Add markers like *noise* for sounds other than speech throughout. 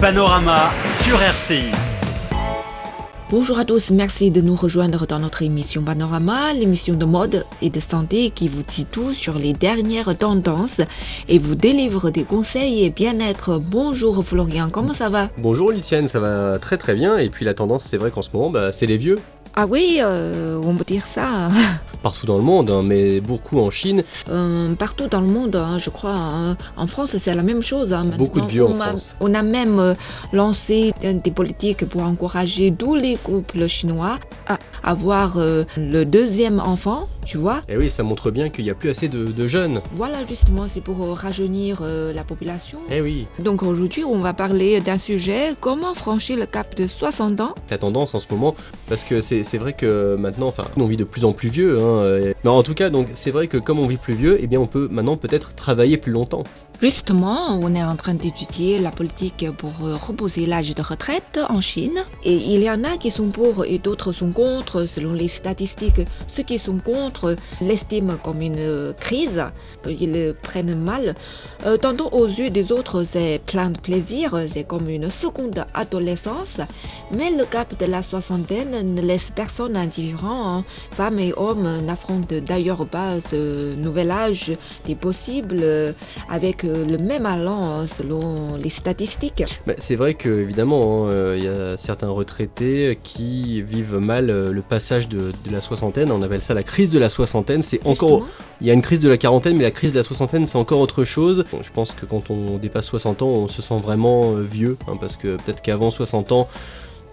Panorama sur RCI. Bonjour à tous, merci de nous rejoindre dans notre émission Panorama, l'émission de mode et de santé qui vous dit tout sur les dernières tendances et vous délivre des conseils et bien-être. Bonjour Florian, comment ça va? Bonjour Litiane, ça va très très bien. Et puis la tendance, c'est vrai qu'en ce moment, bah, c'est les vieux. Ah oui, euh, on peut dire ça. *laughs* Partout dans le monde, hein, mais beaucoup en Chine. Euh, partout dans le monde, hein, je crois. hein. En France, c'est la même chose. Beaucoup de vieux en on a- France. On a même euh, lancé des politiques pour encourager tous les couples chinois à avoir euh, le deuxième enfant, tu vois. Et oui, ça montre bien qu'il n'y a plus assez de, de jeunes. Voilà, justement, c'est pour rajeunir la population. Eh oui, Donc aujourd'hui, on va parler d'un sujet, comment franchir le cap de 60 ans la tendance en ce moment, parce que c'est c'est vrai que maintenant, enfin, on vit de plus en plus vieux. Hein, mais en tout cas, donc c'est vrai que comme on vit plus vieux, eh bien, on peut maintenant peut-être travailler plus longtemps. Justement, on est en train d'étudier la politique pour euh, reposer l'âge de retraite en Chine. Et il y en a qui sont pour et d'autres sont contre. Selon les statistiques, ceux qui sont contre l'estiment comme une euh, crise. Ils le prennent mal. Euh, tantôt aux yeux des autres, c'est plein de plaisir. C'est comme une seconde adolescence. Mais le cap de la soixantaine ne laisse personne indifférent. hein. Femmes et hommes n'affrontent d'ailleurs pas ce nouvel âge des possibles avec le même allant hein, selon les statistiques. Bah, c'est vrai que évidemment, hein, euh, il y a certains retraités qui vivent mal euh, le passage de, de la soixantaine. On appelle ça la crise de la soixantaine. C'est encore, il y a une crise de la quarantaine, mais la crise de la soixantaine, c'est encore autre chose. Bon, je pense que quand on dépasse 60 ans, on se sent vraiment euh, vieux, hein, parce que peut-être qu'avant 60 ans,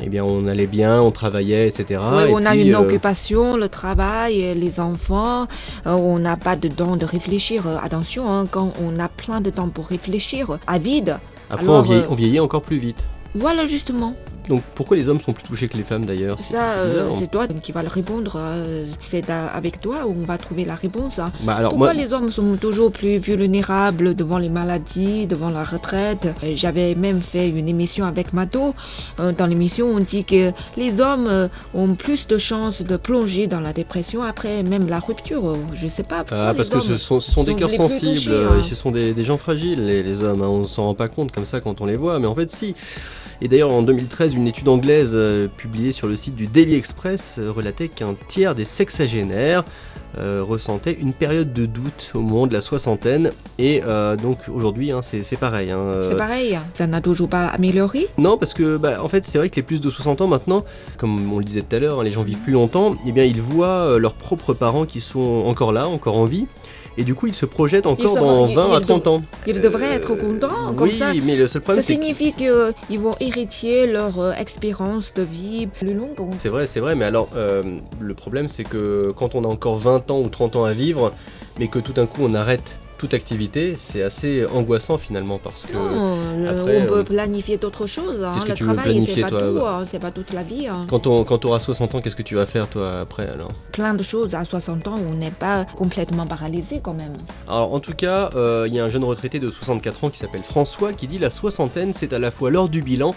eh bien, on allait bien, on travaillait, etc. Et on a une euh, occupation, le travail, les enfants. euh, on n'a pas de temps de réfléchir. Euh, Attention, hein, quand on a plein de temps pour réfléchir à vide. Après, alors, on, vieillit, on vieillit encore plus vite. Voilà justement. Donc, pourquoi les hommes sont plus touchés que les femmes d'ailleurs C'est Ça, c'est euh, c'est toi qui vas le répondre. euh, C'est avec toi où on va trouver la réponse. hein. Bah, alors, Pourquoi moi, les hommes sont toujours plus vulnérables devant les maladies, devant la retraite? Euh, J'avais même fait une émission avec Mato. Dans l'émission, on dit que les hommes ont plus de chances de plonger dans la dépression après même la rupture. Je sais pas. Ah, parce que ce sont, ce sont des cœurs sensibles, touchés, hein. ce sont des, des gens fragiles, les, les hommes. hein. On ne s'en rend pas compte comme ça quand on les voit, mais en fait, si. Et d'ailleurs, en 2013, une étude anglaise euh, publiée sur le site du Daily Express euh, relatait qu'un tiers des sexagénaires euh, ressentaient une période de doute au moment de la soixantaine. Et donc aujourd'hui, hein, c'est pareil. hein, C'est pareil, ça n'a toujours pas amélioré? non, parce que bah, en fait, c'est vrai que les plus de 60 ans maintenant, comme on le disait tout à l'heure, hein, les gens vivent plus longtemps, et bien ils voient leurs propres parents qui sont encore là, encore en vie, et du coup ils se projettent encore dans ils- 20 à ils 30 ans. Ils devraient Euh, être contents comme oui, ça. mais le seul Ça problème, c'est que signifie qu'ils vont hériter leur euh, expérience de vie plus longue. c'est vrai, c'est vrai, mais alors euh, le problème, c'est que quand on a encore 20 ans ou 30 ans à vivre, mais que tout d'un coup on arrête toute activité, c'est assez angoissant finalement parce que. Non, après, on peut euh, planifier d'autres choses. hein. que Le tu travail, c'est pas toi tout, hein, c'est pas toute la vie. hein. Quand on quand auras 60 ans, qu'est-ce que tu vas faire toi après alors? Plein de choses. À 60 ans, on n'est pas complètement paralysé quand même. Alors en tout cas, euh, il y a un jeune retraité de 64 ans qui s'appelle François qui dit la soixantaine c'est à la fois l'heure du bilan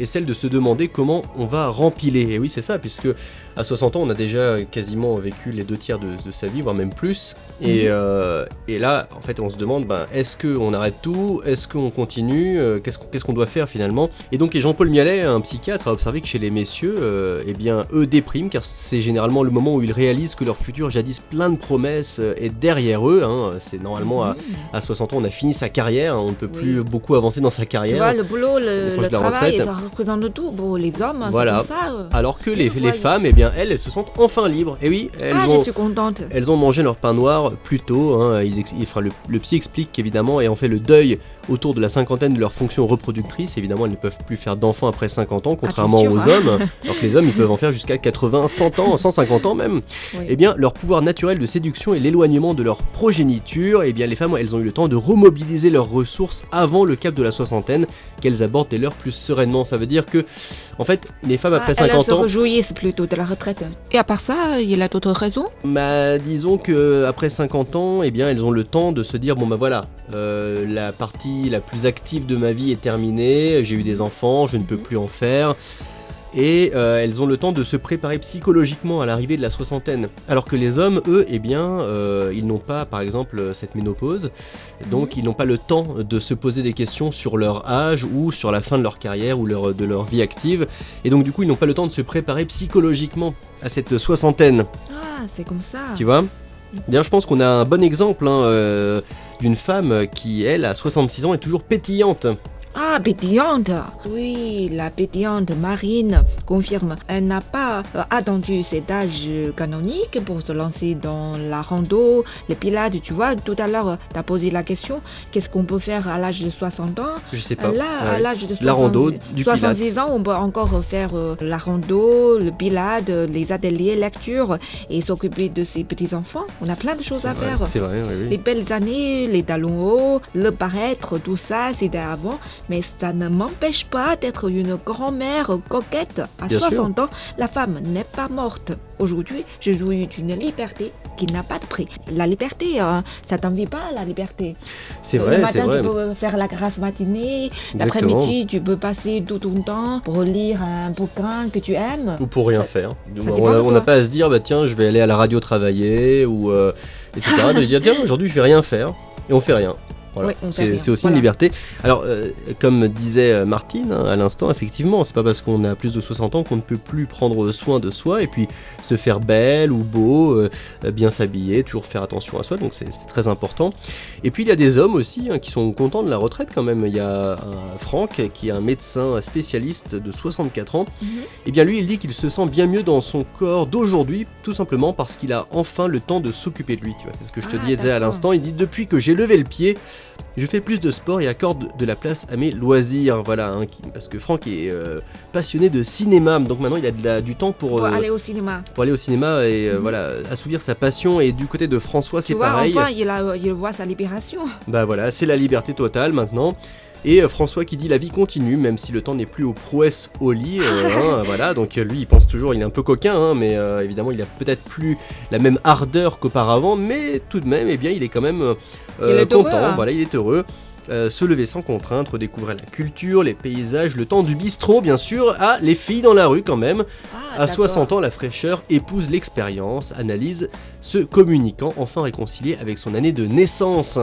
et celle de se demander comment on va rempiler. Et oui c'est ça, puisque à 60 ans on a déjà quasiment vécu les deux tiers de, de sa vie, voire même plus. Et, Mhm. euh, et là en fait on se demande ben, est-ce qu'on arrête tout? Est-ce qu'on continue? Euh, Qu'est-ce qu'on qu'est-ce qu'on doit faire finalement? Et donc et Jean-Paul Mialet, un psychiatre, a observé que chez les messieurs, euh, eh bien eux dépriment car c'est généralement le moment où ils réalisent que leur futur jadis plein de promesses euh, est derrière eux. hein. C'est normalement à, Mhm. à 60 ans, on a fini sa carrière, hein, on ne peut Oui. plus beaucoup avancer dans sa Tu carrière. vois, le boulot, est le, le travail, ça représente tout pour les hommes. Voilà. C'est ça. euh. alors que les, les femmes, eh bien, elles, elles se sentent enfin libres. Et oui, elles, Ah, je ont, suis contente. elles ont mangé leur pain noir plus tôt. hein. Ils fera le, le psy explique qu'évidemment, ayant fait le deuil autour de la cinquantaine de leur fonction reproductrice, évidemment, elles ne peuvent plus faire d'enfants après 50 ans, contrairement sûr, aux hein. hommes. alors que les hommes, ils peuvent en faire jusqu'à 80, 100 ans, 150 ans même. Oui. Eh bien, leur pouvoir naturel de séduction et l'éloignement de leur progéniture, eh bien, les femmes, elles ont eu le temps de remobiliser leurs ressources avant le cap de la soixantaine, qu'elles abordent dès lors plus sereinement. Ça veut dire que, en fait, les femmes après Ah, elles 50 se ans, réjouissent plutôt de la retraite. Et à part ça, il y a d'autres raisons? Bah, disons que après 50 ans, eh bien, elles ont le temps de se dire bon bah voilà, euh, la partie la plus active de ma vie est terminée, j'ai eu des enfants, je ne peux plus en faire. Et euh, elles ont le temps de se préparer psychologiquement à l'arrivée de la soixantaine. Alors que les hommes, eux, eh bien, euh, ils n'ont pas, par exemple, cette ménopause, donc ils n'ont pas le temps de se poser des questions sur leur âge ou sur la fin de leur carrière ou leur, de leur vie active, et donc du coup ils n'ont pas le temps de se préparer psychologiquement à cette soixantaine. Ah, c'est comme ça. Tu vois? D'ailleurs, je pense qu'on a un bon exemple hein, euh, d'une femme qui, elle, à 66 ans, est toujours pétillante. Ah, pétillante Oui, la pétillante Marine confirme. Elle n'a pas euh, attendu cet âge canonique pour se lancer dans la rando, les pilates. Tu vois, tout à l'heure, tu as posé la question qu'est-ce qu'on peut faire à l'âge de 60 ans? Je sais pas. Là, à l'âge de 60, La rando, du 66 pilate. ans, on peut encore faire euh, la rando, le pilate, euh, les ateliers, lecture et s'occuper de ses petits-enfants. On a plein de choses à vrai, faire. C'est vrai, oui, oui. Les belles années, les talons hauts, le paraître, tout ça, c'était avant. Mais ça ne m'empêche pas d'être une grand-mère coquette. À Bien sûr. 60 ans, la femme n'est pas morte. Aujourd'hui, je jouis d'une liberté qui n'a pas de prix. La liberté, hein, ça t'envie pas, la liberté. C'est le vrai, matin, c'est vrai. tu peux faire la grasse matinée. L'après-midi, tu peux passer tout ton temps pour lire un bouquin que tu aimes. Ou pour rien faire. ça on n'a pas à se dire, bah tiens, je vais aller à la radio travailler, ou euh, etc. *laughs* de dire, tiens, aujourd'hui, je vais rien faire. Et on fait rien. Voilà. Oui, c'est aussi Voilà. une liberté. Alors, euh, comme disait euh, Martine hein, à l'instant, effectivement, c'est pas parce qu'on a plus de 60 ans qu'on ne peut plus prendre soin de soi et puis se faire belle ou beau, euh, bien s'habiller, toujours faire attention à soi, donc c'est très important. Et puis il y a des hommes aussi hein, qui sont contents de la retraite quand même. Il y a un Franck qui est un médecin spécialiste de 64 ans. Mhm. Et bien lui, il dit qu'il se sent bien mieux dans son corps d'aujourd'hui, tout simplement parce qu'il a enfin le temps de s'occuper de lui. Tu vois, c'est ce que je te Ah, disais à l'instant. Il dit depuis que j'ai levé le pied, je fais plus de sport et accorde de la place à mes loisirs. Voilà, hein, qui- parce que Franck est euh, passionné de cinéma, donc maintenant il a de la- du temps pour, Pour euh, aller au cinéma. pour aller au cinéma et euh, Mhm. voilà assouvir sa passion. Et du côté de François, c'est vois, pareil. enfin, il, a, il voit sa libération. Bah voilà, c'est la liberté totale maintenant. Et euh, François qui dit la vie continue, même si le temps n'est plus aux prouesses au lit. euh, *laughs* hein, voilà, donc euh, lui il pense toujours, il est un peu coquin, hein, mais évidemment il a peut-être plus la même ardeur qu'auparavant, mais tout de même, eh bien, il est quand même content. heureux, hein. Voilà, il est heureux. Euh, se lever sans contrainte, redécouvrir la culture, les paysages, le temps du bistrot, bien sûr. Ah, les filles dans la rue quand même. Ah, À d'accord. 60 ans, la fraîcheur épouse l'expérience, analyse ce communicant enfin réconcilié avec son année de naissance.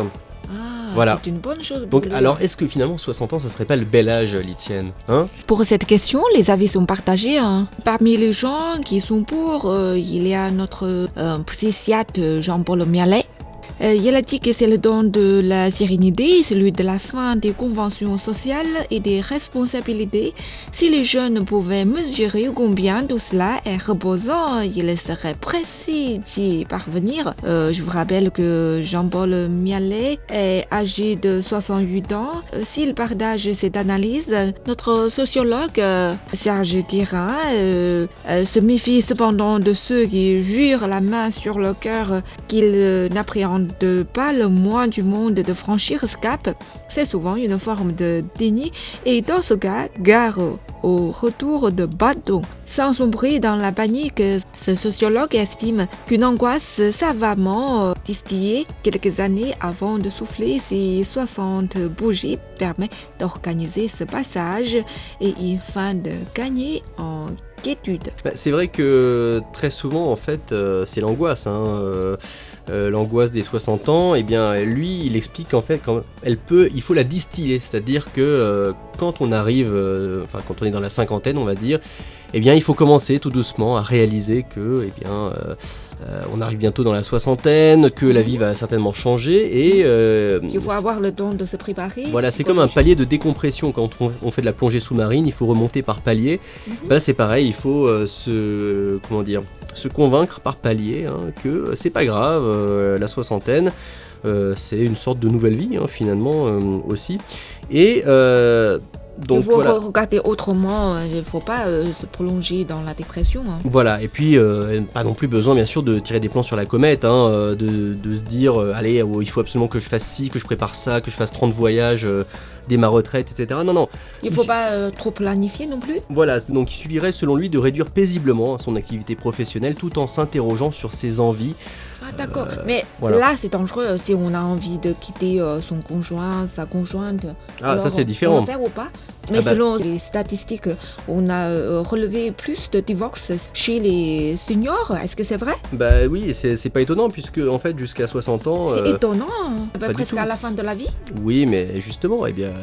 Ah, Voilà. C'est une bonne chose. pour Donc alors, est-ce que finalement 60 ans, ça serait pas le bel âge, Litienne hein Pour cette question, les avis sont partagés. hein. Parmi les gens qui sont pour, euh, il y a notre euh, psychiatre Jean-Paul Mialet. Euh, il a dit que c'est le don de la sérénité, celui de la fin des conventions sociales et des responsabilités. Si les jeunes pouvaient mesurer combien tout cela est reposant, ils seraient pressés d'y parvenir. Euh, je vous rappelle que Jean-Paul Mialet est âgé de 68 ans. Euh, S'il partage cette analyse, notre sociologue euh, Serge Guérin se méfie cependant de ceux qui jurent la main sur le cœur qu'ils euh, n'appréhendent pas le moins du monde de franchir ce cap. C'est souvent une forme de déni et dans ce cas, gare au retour de bâton. Sans sombrer dans la panique, ce sociologue estime qu'une angoisse savamment euh, distillée quelques années avant de souffler ses 60 bougies permet d'organiser ce passage et afin de gagner en quiétude. Bah, C'est vrai que très souvent, en fait, euh, c'est l'angoisse. hein, euh, euh, l'angoisse des 60 ans, et bien lui, il explique qu'en fait, quand elle peut, il faut la distiller, c'est-à-dire que euh, quand on arrive, euh, enfin quand on est dans la cinquantaine, on va dire, eh bien il faut commencer tout doucement à réaliser que, eh bien, euh, on arrive bientôt dans la soixantaine, que la vie va certainement changer, et euh, Il faut avoir le temps de se préparer. voilà, c'est comme un palier de décompression quand on, on fait de la plongée sous-marine, il faut remonter par palier. Mhm. Bah là, c'est pareil, il faut euh, se comment dire, se convaincre par palier hein, que c'est pas grave, euh, la soixantaine, euh, c'est une sorte de nouvelle vie hein, finalement euh, aussi. Et donc il faut voilà. regarder autrement, il ne faut pas euh, se prolonger dans la dépression. hein. Voilà, et puis euh, pas non plus besoin bien sûr de tirer des plans sur la comète, hein, euh, de, de se dire euh, allez, oh, il faut absolument que je fasse ci, que je prépare ça, que je fasse 30 voyages euh, dès ma retraite, etc. Non, non, Il ne faut pas euh, trop planifier non plus. Voilà, donc il suffirait selon lui de réduire paisiblement son activité professionnelle tout en s'interrogeant sur ses envies, Ah, d'accord. Mais Voilà. là, c'est dangereux euh, si on a envie de quitter euh, son conjoint, sa conjointe. Ah, ça c'est On différent. le fait ou pas? Mais Ah bah- selon les statistiques, on a euh, relevé plus de divorces chez les seniors. Est-ce que c'est vrai? Bah oui, c'est pas étonnant puisque en fait jusqu'à 60 ans. C'est euh, étonnant. Peu pas du presque à la fin de la vie. Oui, mais justement, eh bien,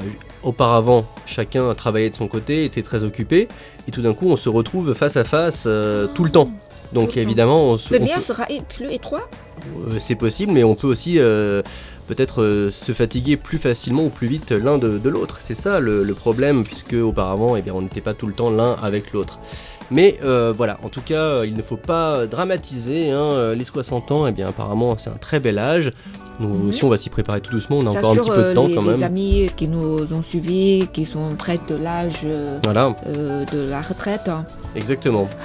auparavant, chacun travaillait de son côté, était très occupé, et tout d'un coup, on se retrouve face à face euh, tout le temps. Donc évidemment, on se- Le on lien peut- sera plus étroit. euh, c'est possible, mais on peut aussi euh, peut-être euh, se fatiguer plus facilement ou plus vite l'un de, de l'autre. C'est ça le, le problème, puisque auparavant, eh bien, on n'était pas tout le temps l'un avec l'autre. Mais euh, voilà, en tout cas, il ne faut pas dramatiser. hein, euh, les 60 ans, eh bien, apparemment, c'est un très bel âge. Nous Mhm. aussi, on va s'y préparer tout doucement. On a encore un petit peu de euh, temps les, quand les même. amis qui nous ont suivis, qui sont près de l'âge euh, Voilà, euh, de la retraite. hein. exactement.